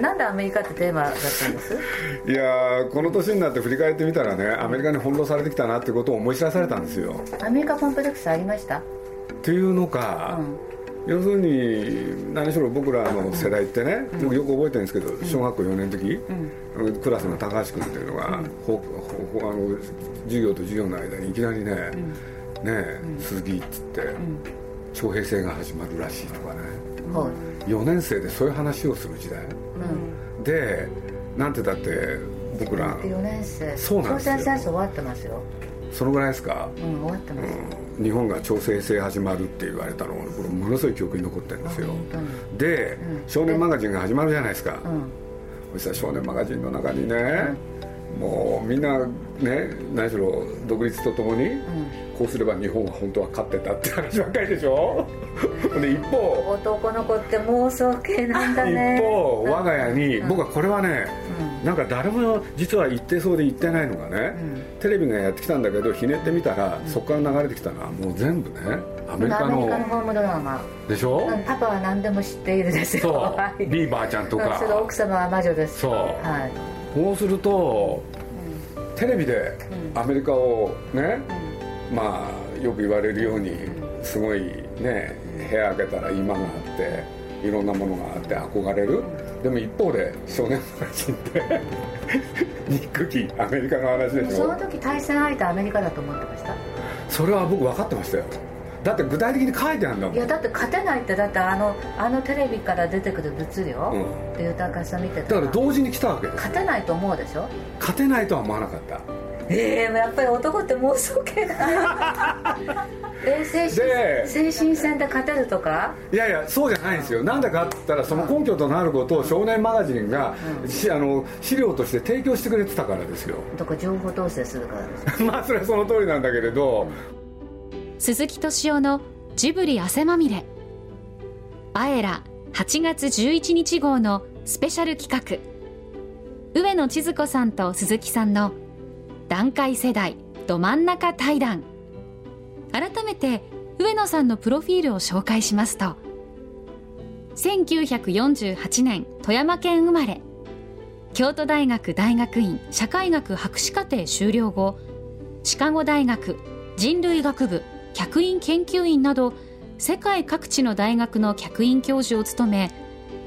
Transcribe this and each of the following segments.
なんでアメリカってテーマだったんです？いやこの年になって振り返ってみたらねアメリカに翻弄されてきたなってことを思い知らされたんですよ。アメリカコンプレックスありました？っていうのか、うん、要するに何しろ僕らの世代ってね、うん、僕よく覚えてるんですけど、小学校4年の時、うん、クラスの高橋君っていうのが、ほほあの授業と授業の間にいきなりね、ね鈴木っつって、徴兵制が始まるらしいとかね、4年生でそういう話をする時代、でなんてだって僕ら。4年生。そうなんですよ。朝鮮戦争終わってますよ。そのぐらいですか？うん終わってます、うん、日本が徴兵制始まるって言われたのこれものすごい記憶に残ってるんですよ。で、うん、少年マガジンが始まるじゃないですか、うん、そしたら少年マガジンの中にね、もうみんなね何しろ独立とともに、こうすれば日本は本当は勝ってたって話ばっかりでしょ？で一方男の子って妄想系なんだね。一方我が家に、僕はこれはね、うん、なんか誰も実は言ってそうで言ってないのがね、うん、テレビがやってきたんだけどひねってみたら、うん、そこから流れてきたのはもう全部ねアメリカのアメリカのホームドラマ。でしょ？パパは何でも知っているですよ。そう。ビーバーちゃんとか。その奥様は魔女です。そう、はい、こうすると、テレビでアメリカをね、まあよく言われるようにすごいね部屋開けたら今があっていろんなものがあって憧れる。でも一方で少年マガジンって 憎きアメリカの話でしょ。その時対戦相手アメリカだと思ってました？それは僕分かってましたよだって具体的に書いてあるんだもん。いやだって勝てないってだってあのあのテレビから出てくる物量、うん、で豊かさ見てただから同時に来たわけです勝てないと思うでしょ？勝てないとは思わなかった。ええー、やっぱり男って妄想系だ え精神精神戦で勝てるとか？いやいやそうじゃないんですよ。なんでかって言ったらその根拠となることを少年マガジンが、うん、あの資料として提供してくれてたからですよ。とか情報統制するからです まあそれはその通りなんだけれど、うん鈴木敏夫のジブリ汗まみれ。あえら8月11日号のスペシャル企画。上野千鶴子さんと鈴木さんの段階世代ど真ん中対談。改めて上野さんのプロフィールを紹介しますと。1948年富山県生まれ。京都大学大学院社会学博士課程修了後シカゴ大学人類学部客員研究員など世界各地の大学の客員教授を務め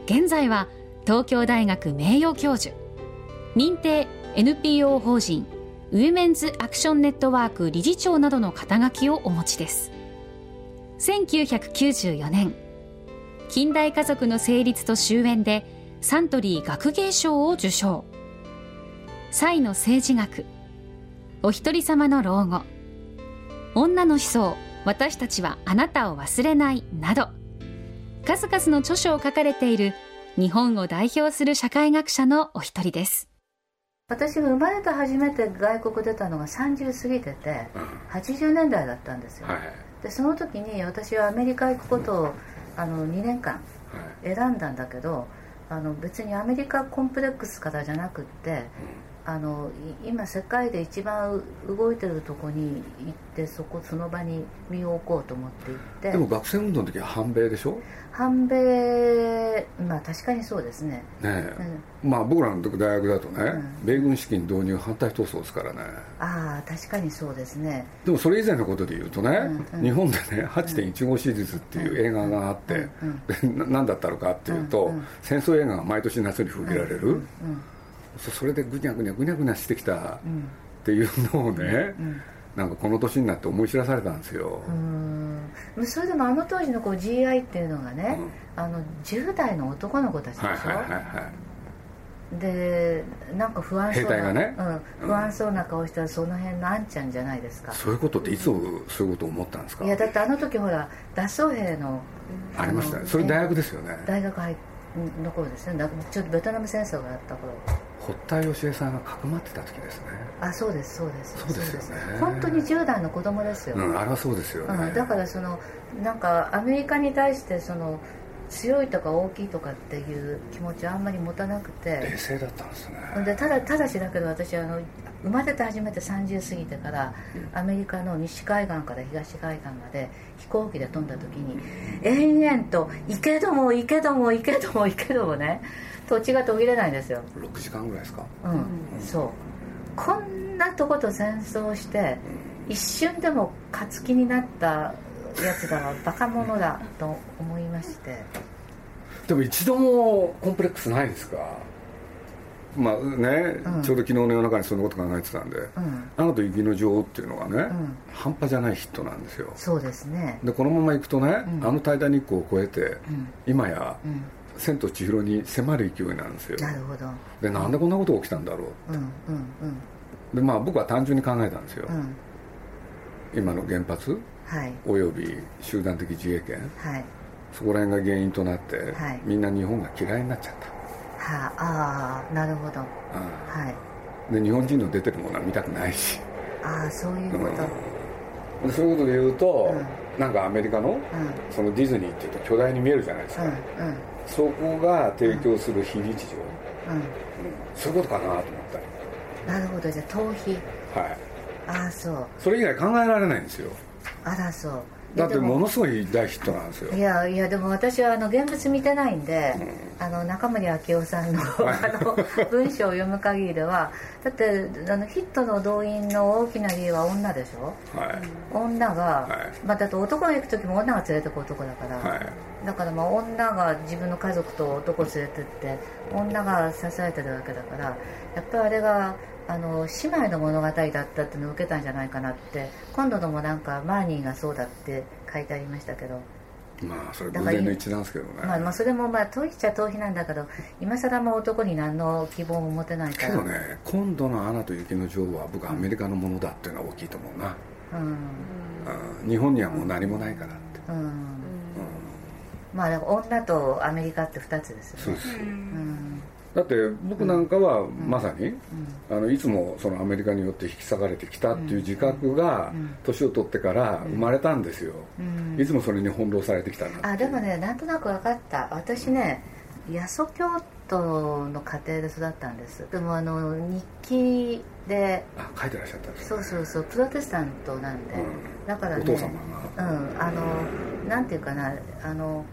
現在は東京大学名誉教授。認定 NPO 法人ウィメンズアクションネットワーク理事長などの肩書きをお持ちです。1994年近代家族の成立と終焉でサントリー学芸賞を受賞。才の政治学お一人様の老後。女の思想私たちはあなたを忘れないなど数々の著書を書かれている日本を代表する社会学者のお一人です。私が生まれて初めて外国出たのが30過ぎてて、80年代だったんですよ、はい、でその時に私はアメリカ行くことをあの2年間選んだんだけど、あの別にアメリカコンプレックスからじゃなくって、あの今世界で一番動いてるとこに行ってそこその場に身を置こうと思って行って。でも学生運動の時は反米でしょ？反米まあ確かにそうですね。ねうん、まあ僕らの時大学だとね、うん、米軍資金導入反対闘争ですからね。ああ確かにそうですね。でもそれ以前のことで言うとね、うんうん、日本でね8.15シリーズっていう映画があって、うん、何だったのかっていうと、戦争映画が毎年夏に吹けられる、うんそれでぐにゃぐにゃぐにゃぐにゃしてきたっていうのをね、うん。なんかこの年になって思い知らされたんですよ。それでもあの当時のこう GI っていうのがね、うん、あの10代の男の子たちでしょ、はいはいはいはい、でなんか不安そうな、ね。うん、不安そうな顔したらその辺のあんちゃんじゃないですか。そういうことっていつそういうこと思ったんですか？いやだってあの時ほら脱走兵のありましたね。それ大学ですよね。大学入の頃ですね。ちょっとベトナム戦争があった頃堀田芳恵さんがかくまってた時ですね。あそうですそうです。そうですよね。本当に10代の子供ですよ、うん、あれはそうですよね、うん、だからそのなんかアメリカに対してその強いとか大きいとかっていう気持ちはあんまり持たなくて。冷静だったんですね。でただただしだけど私あの生まれて初めて30過ぎてから、うん、アメリカの西海岸から東海岸まで飛行機で飛んだ時に延々と「行けども行けども行けども行けどもね」土地が途切れないんですよ。6時間ぐらいですか？うん、うん、そう。こんなとこと戦争して、一瞬でも勝つ気になったやつだわバカ者だと思いまして。でも一度もコンプレックスないですか？まあね、うん、ちょうど昨日の夜中にそんなこと考えてたんで「うん、アナと雪の女王」っていうのがね、うん、半端じゃないヒットなんですよ。そうですね。でこのままいくとね、あの「タイタニック」を超えて、今や、千と千尋に迫る勢いなんですよ。なるほど。でなんでこんなことが起きたんだろううんうんうん。でまあ僕は単純に考えたんですよ、今の原発、はい、および集団的自衛権、はい、そこら辺が原因となって、はい、みんな日本が嫌いになっちゃった。はああなるほど、はい、で日本人の出てるものは見たくないし。ああそういうこと、うん、そういうことで言うと、うん、なんかアメリカの、うん、そのディズニーっていうと巨大に見えるじゃないですか、そこが提供する非日常、うん。そういうことかなと思った。りなるほど。じゃあ逃避。はい。ああそう。それ以外考えられないんですよ。あらそうだってものすごい大ヒットなんですよ。いやいやでも私はあの現物見てないんで、うん、あの中森明夫さんのあの文章を読む限りではだってあのヒットの動員の大きな理由は女でしょ、はい、女が、はい、まあ、だって男が行く時も女が連れてく男だから、はい、だからまあ女が自分の家族と男連れてって女が支えてるわけだからやっぱりあれがあの姉妹の物語だったっていうのを受けたんじゃないかなって今度のもなんかマーニーがそうだって書いてありましたけど。まあそれ偶然の一致なんですけどね。まあ、まあそれもまあ逃避っちゃ逃避なんだけど今更も男に何の希望も持てないから。けどね今度の「アナと雪の女王」は僕はアメリカのものだっていうのは大きいと思うな。うん、うん、日本にはもう何もないからって。うん、うん、まあ女とアメリカって2つですよね。そうです、うんだって僕なんかはまさに、あのいつもそのアメリカによって引き裂かれてきたっていう自覚が年を取ってから生まれたんですよ、いつもそれに翻弄されてきたなあでもねなんとなく分かった。私ね八十教徒の家庭で育ったんです。でもあの日記であ書いてらっしゃったんです、そうそうそうプロテスタントなんで、だからねお父様が。うんあのなんていうかなあの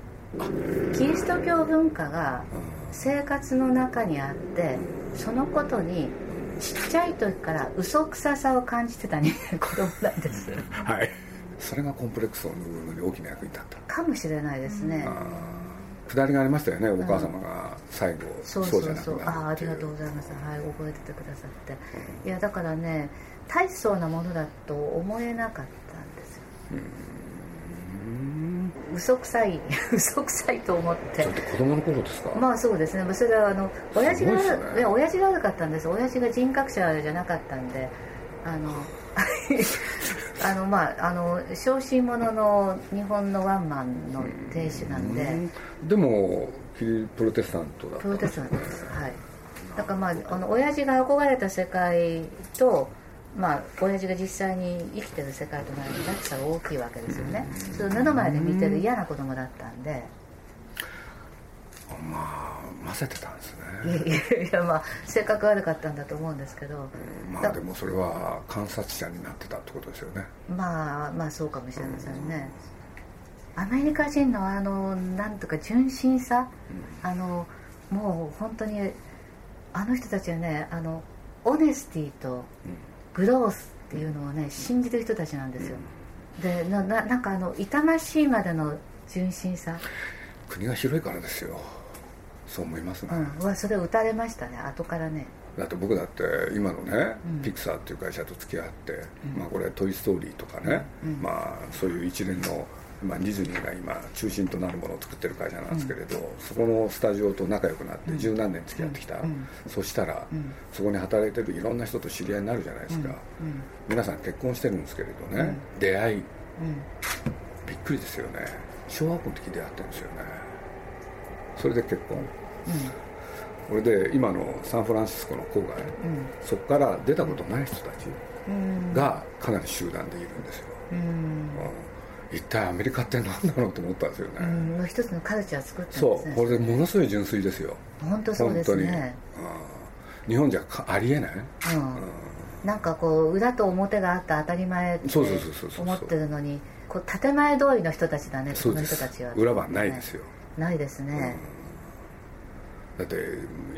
キリスト教文化が生活の中にあってそのことにちっちゃい時から嘘くささを感じてた人間 子供なんです。はい。それがコンプレックスを拭うのに大きな役に立った。かもしれないですね、下りがありましたよね、お母様が最後、そうそうそう。ああありがとうございます。はい覚えててくださって、うん、いやだからね大層なものだと思えなかったんですよ、うん嘘くさい 嘘くさいと思って。ちょっと子供の頃ですか？まあそうですね。それはあの親父が、ね、いや親父が悪かったんです。親父が人格者じゃなかったんで。あの あのまああの小心者の日本のワンマンの亭主なんで。でもプロテスタントだプロテスタントです。はい。だからまああの親父が憧れた世界とまあ親父が実際に生きてる世界との落差が大きいわけですよね。それを目の前で見てる嫌な子供だったんで。まあ混ぜてたんですね。いやいやまあ性格悪かったんだと思うんですけど、まあでもそれは観察者になってたってことですよね。まあまあそうかもしれませんね、アメリカ人のあのなんとか純真さ、うん、あのもう本当にあの人たちはねあのオネスティと、うんグロースっていうのをね信じてる人たちなんですよ。でななんかあの痛ましいまでの純真さ。国が広いからですよ。そう思いますね、うん、それ打たれましたね。後からね。だって僕だって今のね、うん、ピクサーっていう会社と付き合って、うん、まあこれ「トイ・ストーリー」とかね、うん、まあそういう一連のまあ、ディズニーが今中心となるものを作ってる会社なんですけれど、うん、そこのスタジオと仲良くなって十何年付き合ってきた、うん、そしたら、うん、そこに働いてるいろんな人と知り合いになるじゃないですか、皆さん結婚してるんですけれどね、出会い、びっくりですよね。小学校の時出会ってるんですよね。それで結婚、これで今のサンフランシスコの郊外、そこから出たことない人たちがかなり集団でいるんですよ、うん一体アメリカって何だろうと思ったんですよね、うん、一つのカルチャー作ったんです、ね、そうこれでものすごい純粋ですよ。本当そうですね。日本じゃありえない、うん、なんかこう裏と表があった当たり前って思ってるのにこう建前通りの人たちだねその人たちは、裏はないですよ。ないですね、だって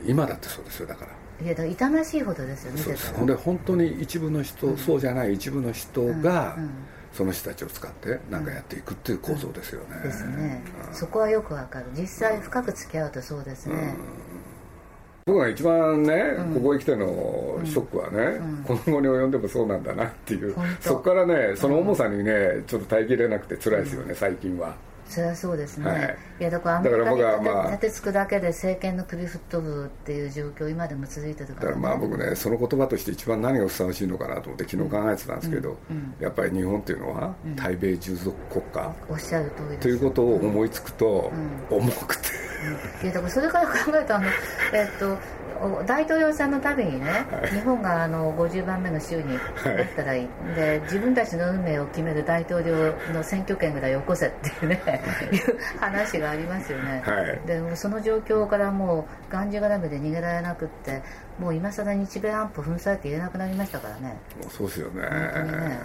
今だってそうですよだから。いやだ痛ましいほどですよねほんで本当に一部の人、うん、そうじゃない一部の人が、うんうん、その人たちを使って何かやっていくっていう構造ですよね、ですね、そこはよくわかる。実際深く付き合うとそうですね、僕が一番ね、ここへ来てのショックはね、この後に及んでもそうなんだなっていう。そこからねその重さにねちょっと耐えきれなくて辛いですよね、最近は。それはそうですね、はい、いやだからアメリカに立て,、まあ、立てつくだけで政権の首吹っ飛ぶっていう状況今でも続いてるから、ね、だからまあ僕ねその言葉として一番何がふさわしいのかなと思って昨日考えてたんですけど、うんうん、やっぱり日本っていうのは対米従属国家、おっしゃる通りということを思いつくと、重くて、いやだからそれから考えたあのえっと大統領選のたびにね、はい、日本があの50番目の州になったらいい、はい、で自分たちの運命を決める大統領の選挙権ぐらいよこせっていうね、はい、いう話がありますよね、でもその状況からもうがんじがらめで逃げられなくってもう今更日米安保粉砕って言えなくなりましたからね。そうですよね。ね。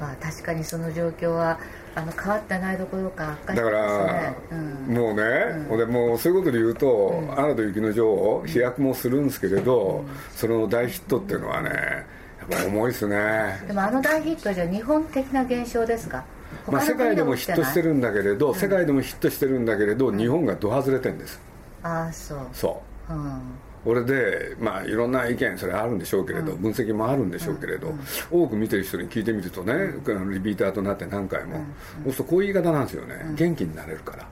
まあ、確かにその状況はあの変わってないどころかだから、うん、もうね、うん、でもうそういうことで言うと「うん、アナと雪の女王」飛躍もするんですけれど、その大ヒットっていうのはねやっぱ重いですね。でもあの大ヒットはじゃ日本的な現象ですか？まあ、世界でもヒットしてるんだけれど、世界でもヒットしてるんだけれど、日本がど外れてんです。ああそう。そう、うん俺で、まあ、いろんな意見それあるんでしょうけれど、分析もあるんでしょうけれど、多く見てる人に聞いてみるとね、リピーターとなって何回も、そうするとこういう言い方なんですよね、元気になれるから。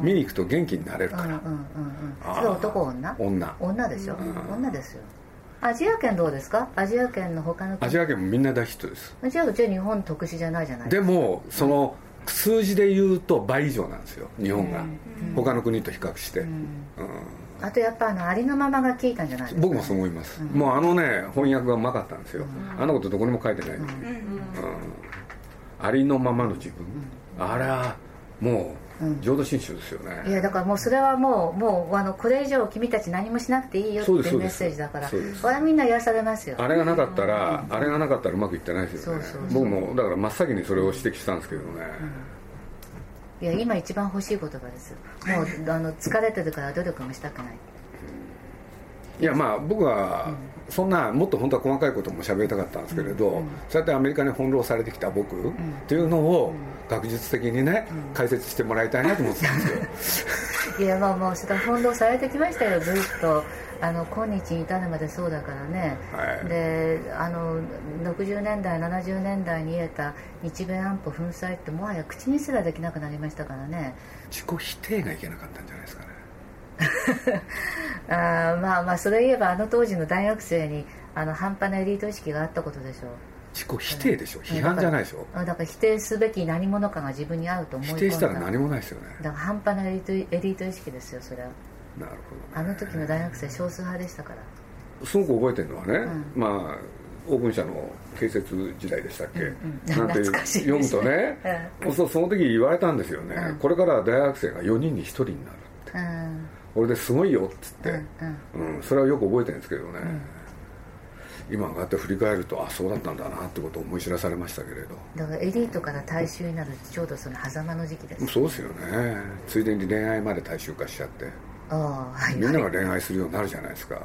見に行くと元気になれるから、それ男女？女。女でしょ、女ですよ。アジア圏どうですか？アジア圏の他のアジア圏もみんな大ヒットです。じゃあじゃあ日本特殊じゃないじゃないでもその、数字で言うと倍以上なんですよ日本が、他の国と比較して、うんあとやっぱあのありのままが効いたんじゃないですか、僕もそう思います、うん、もうあのね翻訳がうまかったんですよ、うん、あんなことどこにも書いてないのに、うん、ありのままの自分、あれはもう浄土真宗ですよね、いやだからもうそれはもうもうあのこれ以上君たち何もしなくていいよっていうメッセージだから。これはみんな癒されますよ。あれがなかったら、あれがなかったらうまくいってないですよね。僕もだから真っ先にそれを指摘したんですけどね、いや今一番欲しい言葉です。もうあの疲れてるから努力もしたくない。いやまあ僕はそんなもっと本当は細かいことも喋りたかったんですけれど、うん、そうやってアメリカに翻弄されてきた僕っていうのを学術的にね、解説してもらいたいなと思ってたんですよ。いやまあもうそれ翻弄されてきましたよずっとあの今日に至るまでそうだからね、はい、であの60年代70年代に言えた日米安保粉砕ってもはや口にすらできなくなりましたからね自己否定がいけなかったんじゃないですかねあまあまあそれ言えばあの当時の大学生にあの半端なエリート意識があったことでしょう自己否定でしょう、批判じゃないでしょだから否定すべき何者かが自分に合うと思い否定したら何もないですよねだから半端なエリートエリート意識ですよそれはなるほど、ね、あの時の大学生少数派でしたから。すごく覚えてるのはね、うん、まあオープン社の建設時代でしたっけ、うんうん、なんて読むとね、うん、そその時言われたんですよね、うん、これから大学生が4人に1人になるって、うん、俺ですごいよっつって、うんそれはよく覚えてるんですけどね、今こうやって振り返るとあそうだったんだなってことを思い知らされましたけれど。だからエリートから大衆になるちょうどその狭間の時期ですそうですよね。ついでに恋愛まで大衆化しちゃってあ、はい、みんなが恋愛するようになるじゃないですか。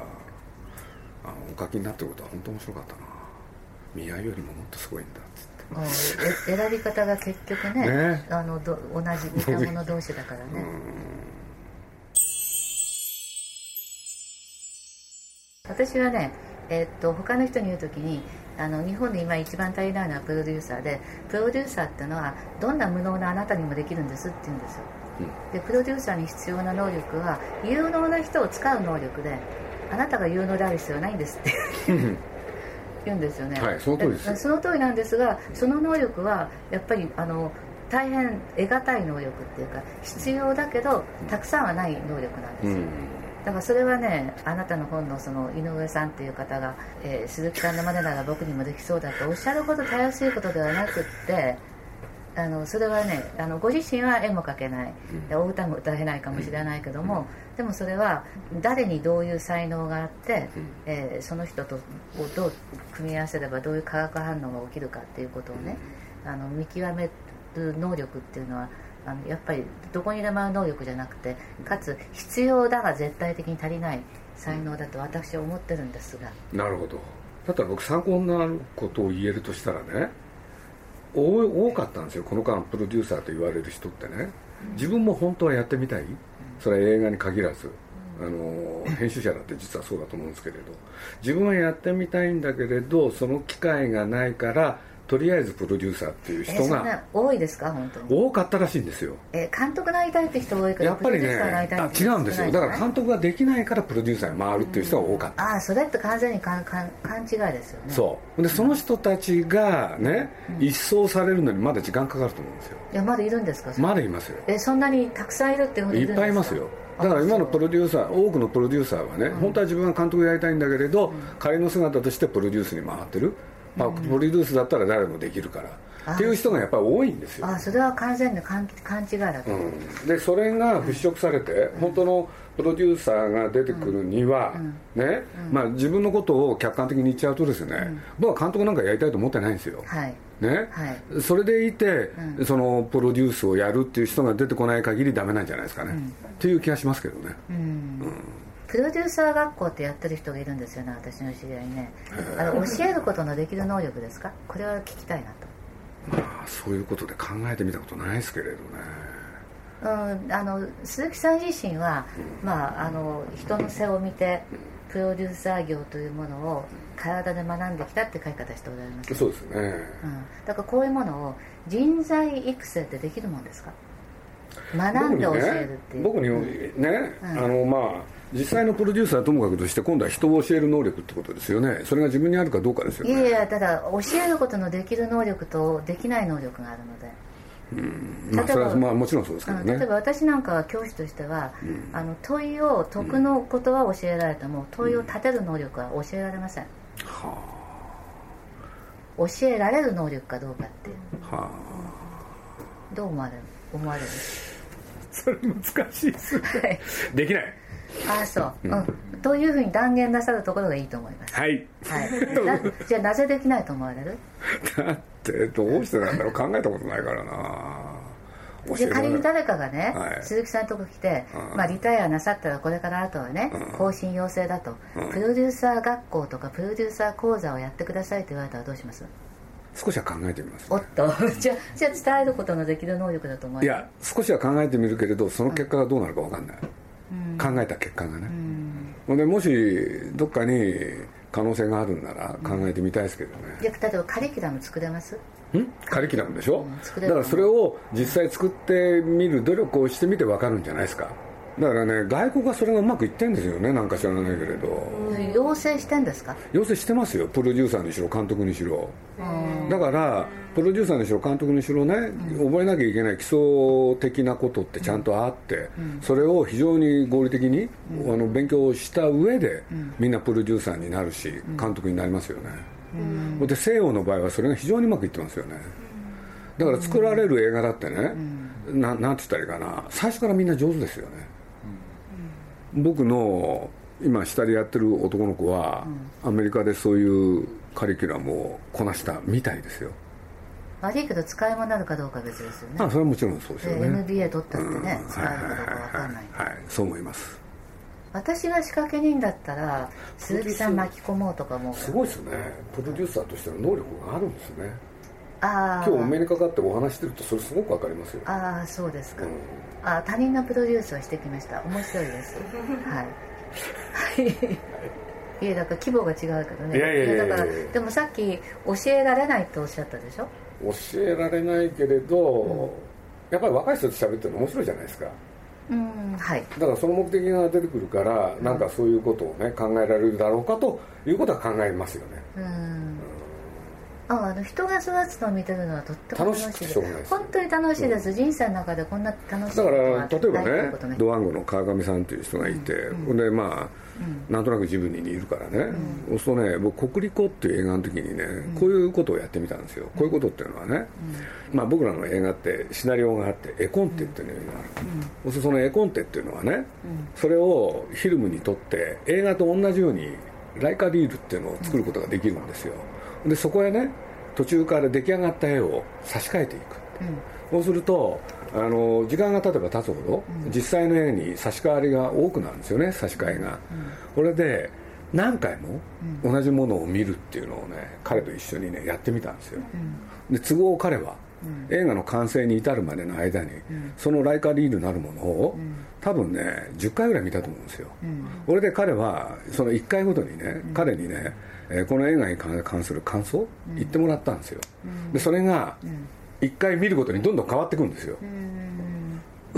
あのお書きになってることは本当面白かったな。見合いよりももっとすごいんだっつって。選び方が結局ねね。あのど同じ似た者同士だからね。私はねえー、っと他の人に言う時にあの日本で今一番足りないのはプロデューサーでプロデューサーっていうのはどんな無能なあなたにもできるんですって言うんですよでプロデューサーに必要な能力は有能な人を使う能力であなたが有能である必要はないんですって。言うんですよね、はい、その通りです。その通りなんですがその能力はやっぱりあの大変得難い能力っていうか必要だけどたくさんはない能力なんです。よ、うん。だからそれはねあなたの本のその井上さんっていう方が、えー、鈴木さんの真似なら僕にもできそうだとおっしゃるほどたやすいことではなくってあのそれはねあのご自身は絵も描けない、うん、お歌も歌えないかもしれないけども、うん、でもそれは誰にどういう才能があって、うん、えー、その人とをどう組み合わせればどういう化学反応が起きるかっていうことをね、あの見極める能力っていうのはあのやっぱりどこにでもある能力じゃなくてかつ必要だが絶対的に足りない才能だと私は思ってるんですが。なるほど。だったら僕参考になることを言えるとしたらね多かったんですよ。この間プロデューサーと言われる人ってね。自分も本当はやってみたい。それは映画に限らず。あの編集者だって実はそうだと思うんですけれど。自分はやってみたいんだけれどその機会がないからとりあえずプロデューサーっていう人が、えー、多いですか？本当に。多かったらしいんですよ、えー、監督なりたいって人多いからやっぱりね違うんですよ。だから監督ができないからプロデューサーに回るっていう人が多かった、うん、ああそれって完全にかんかん勘違いですよね。そう。でその人たちがね、うん、一掃されるのにまだ時間かかると思うんですよ。いやまだいるんですか？まだいますよ。えそんなにたくさんいるっていうふうにいっぱいいますよ。だから今のプロデューサー多くのプロデューサーはね、うん、本当は自分が監督やりたいんだけれど、仮の姿としてプロデュースに回ってるまあ、プロデュースだったら誰もできるから。っていう人がやっぱり多いんですよ。あそれは完全に勘勘違いだと、うん、でそれが払拭されて、うん、本当のプロデューサーが出てくるには、うん、ね、まあ、自分のことを客観的に言っちゃうとですね、僕は監督なんかやりたいと思ってないんですよ、はい。ね、はい、それでいて、そのプロデュースをやるっていう人が出てこない限りダメなんじゃないですかね、っていう気がしますけどね、うんプロデューサー学校ってやってる人がいるんですよね私の知り合いね。あの教えることのできる能力ですか？これは聞きたいなと。まあそういうことで考えてみたことないですけれどね。うん、あの鈴木さん自身は、まあ、あの人の背を見てプロデューサー業というものを体で学んできたって書き方しておられますそうですね、うん、だからこういうものを人材育成ってできるもんですか？学んで教えるっていう。僕にね、うん、あのまあ実際のプロデューサーはともかくとして今度は人を教える能力ってことですよね。それが自分にあるかどうかですよね。いやいやただ教えることのできる能力とできない能力があるので。うん。まあ、それはまあもちろんそうですけどね。例えば私なんかは教師としては、うん、あの問いを解くのことは教えられても、問いを立てる能力は教えられません、はあ、教えられる能力かどうかっていう、はあ、どう思われる思われる？それ難しいですね、はい、できないああそう、うん、というふうに断言なさるところがいいと思います。はい、はい、じゃあなぜできないと思われる？だってどうしてなんだろう。考えたことないからな。で仮に誰かがね、はい、鈴木さんのとこ来て、うん、まあ、リタイアなさったらこれからあとはね、うん、更新要請だと、うん、プロデューサー学校とかプロデューサー講座をやってくださいと言われたらどうします？少しは考えてみます、ね、おっと。じゃじゃ伝えることのできる能力だと思いや少しは考えてみるけれどその結果がどうなるか分かんない、考えた結果がね、うん、でもしどっかに可能性があるんなら考えてみたいですけどね、じゃ例えばカリキュラム作れます？ん？カリキュラムでしょ、うん、だからそれを実際作ってみる努力をしてみて分かるんじゃないですか？だからね外国はそれがうまくいってんですよねなんか知らないけれど。要請してんですか？要請してますよプロデューサーにしろ監督にしろ。だからプロデューサーにしろ監督にしろね、うん、覚えなきゃいけない基礎的なことってちゃんとあって、うん、それを非常に合理的に、うん、あの勉強した上で、みんなプロデューサーになるし監督になりますよね、で西洋の場合はそれが非常にうまくいってますよね。だから作られる映画だってね、ななんて言ったらいいかな。最初からみんな上手ですよね僕の今下でやってる男の子は、アメリカでそういうカリキュラムをこなしたみたいですよ。悪いけど使い物になるかどうか別ですよね。あそれはもちろんそうですよね。NBA 取ったってね、うん、使えるかどうか分かんない。はい、はい、そう思います。私が仕掛け人だったら鈴木さん巻き込もうとかも。すごいですね。プロデューサーとしての能力があるんですね。あ今日お目にかかってお話してるとそれすごく分かりますよ。ああそうですか、うん、あ他人のプロデュースをしてきました。面白いです。はい。はい。いやだから規模が違うけどね。いやいやいやだからでもさっき教えられないっておっしゃったでしょ？教えられないけれど、うん、やっぱり若い人と喋ってるの面白いじゃないですか。うんはい、だからその目的が出てくるから、うん、なんかそういうことをね考えられるだろうかということは考えますよね、うんああの人が育つのを見てるのはとっても楽しいです。本当に楽しいです、うん、人生の中でこんな楽しいだから例えばねドワンゴの川上さんという人がいて、うん、でまあ、うん、なんとなくジブニにいるからね、そうするとね僕国立っていう映画の時にね、こういうことをやってみたんですよ、こういうことっていうのはね、まあ、僕らの映画ってシナリオがあって絵コンテっていうのがある、そうするとその絵コンテっていうのはね、それをフィルムに撮って映画と同じようにライカリールっていうのを作ることができるんですよ、でそこへね途中から出来上がった絵を差し替えていくそうするとあの時間が経てば経つほど、実際の絵に差し替わりが多くなるんですよね差し替えが、これで何回も同じものを見るっていうのをね彼と一緒にねやってみたんですよ、で都合彼は映画の完成に至るまでの間に、そのライカリールなるものを、多分ね10回ぐらい見たと思うんですよ、これで彼はその1回ごとにね、彼にね、えこの映画に関する感想、言ってもらったんですよ、でそれが1回見るごとにどんどん変わってくるんですよ、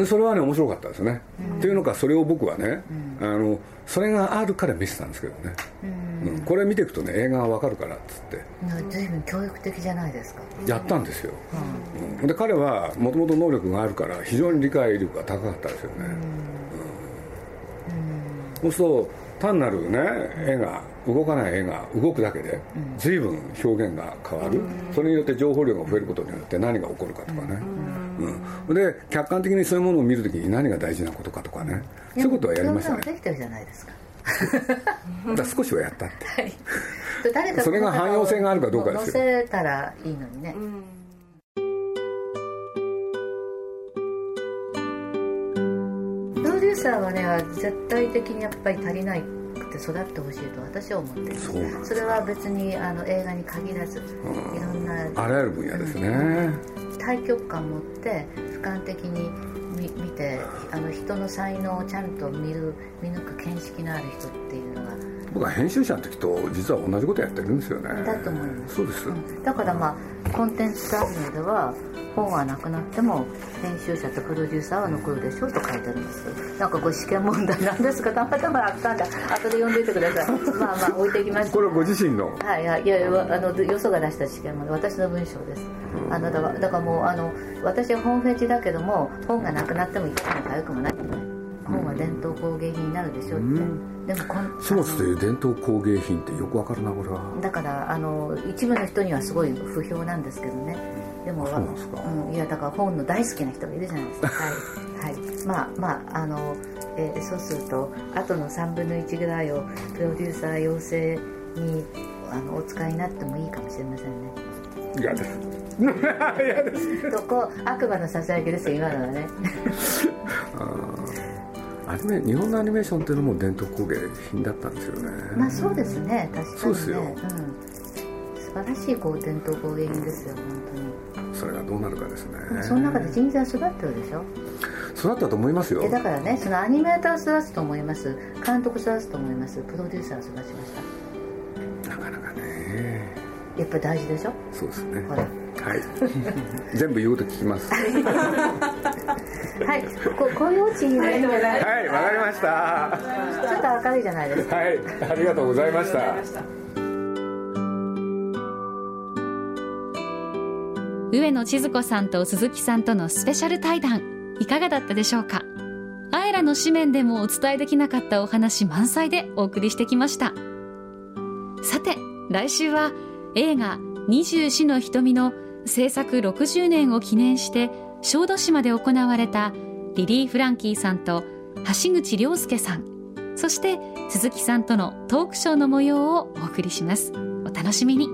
それはね面白かったですね、っていうのかそれを僕はね、あのそれがあるから見せたんですけどね、うん、これ見ていくとね映画がわかるからっつって。随分教育的じゃないですか。やったんですよ、うん、で彼はもともと能力があるから非常に理解力が高かったですよね、うん、そうすると単なるね絵が動かない絵が動くだけで随分表現が変わる、それによって情報量が増えることによって何が起こるかとかね、うん、で客観的にそういうものを見るときに何が大事なことかとかね。そういうことはやりましたね。できてるじゃないですか。だ少しはやったって、はい、誰かそれが汎用性があるかどうかですよ。載せたらいいのにね、うんサーはね絶対的にやっぱり足りないくて育ってほしいと私は思ってる。それは別にあの映画に限らず、うん、いろんなあらゆる分野ですね、うん、対極感持って俯瞰的に見見てあの人の才能をちゃんと見る見抜く見識のある人っていう僕は編集者の時と実は同じことやってるんですよね。だと思います。そうです、うん、だからまあコンテンツアニメでは本はなくなっても編集者とプロデューサーは残るでしょうと書いてあるんです。なんかご試験問題なんですかたまたまあったんだ後で読んでいてください。まあまあ置いていきましたこれご自身の？はいはい。いやいやあのよそが出した試験問題私の文章です、うん、あのだからだからもうあの私は本フェチだけども本がなくなってもいかにもかゆくもない本は伝統工芸品になるでしょって、うん。でもこん書物という伝統工芸品ってよくわかるなこれは。だからあの一部の人にはすごい不評なんですけどね。でもそうなんですか、うん、いやだから本の大好きな人がいるじゃないですか。はい、はい、まあまああの、えー、そうするとあとの3分の1ぐらいをプロデューサー養成にあのお使いになってもいいかもしれませんね。嫌です。嫌ですとこ悪魔のささやきですよ今のはね アニメ日本のアニメーションっていうのも伝統工芸品だったんですよね。まあそうですね確かに、ね、そうですよ、うん、素晴らしいこう伝統工芸品ですよ本当に。それがどうなるかですね。その中で人材育ってるでしょ？育ったと思いますよ。だからねそのアニメーター育つと思います。監督育つと思います。プロデューサー育ちました。なかなかね。やっぱ大事でしょ？そうですね。はい。全部言うこと聞きます はい。ここういうオチいいねはい。わかりました。ちょっと明るいじゃないですか。はい。ありがとうございました。上野千鶴子さんと鈴木さんとのスペシャル対談いかがだったでしょうか？あえらの紙面でもお伝えできなかったお話満載でお送りしてきました。さて来週は映画「二十四の瞳」の制作60年を記念して小豆島で行われたリリー・フランキーさんと橋口亮介さんそして鈴木さんとのトークショーの模様をお送りします。お楽しみに。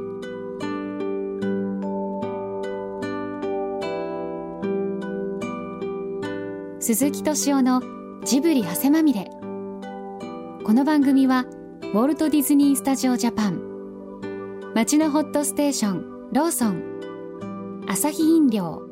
鈴木敏夫のジブリ汗まみれ。この番組はウォルト・ディズニー・スタジオ・ジャパン街のホットステーションローソンアサヒ飲料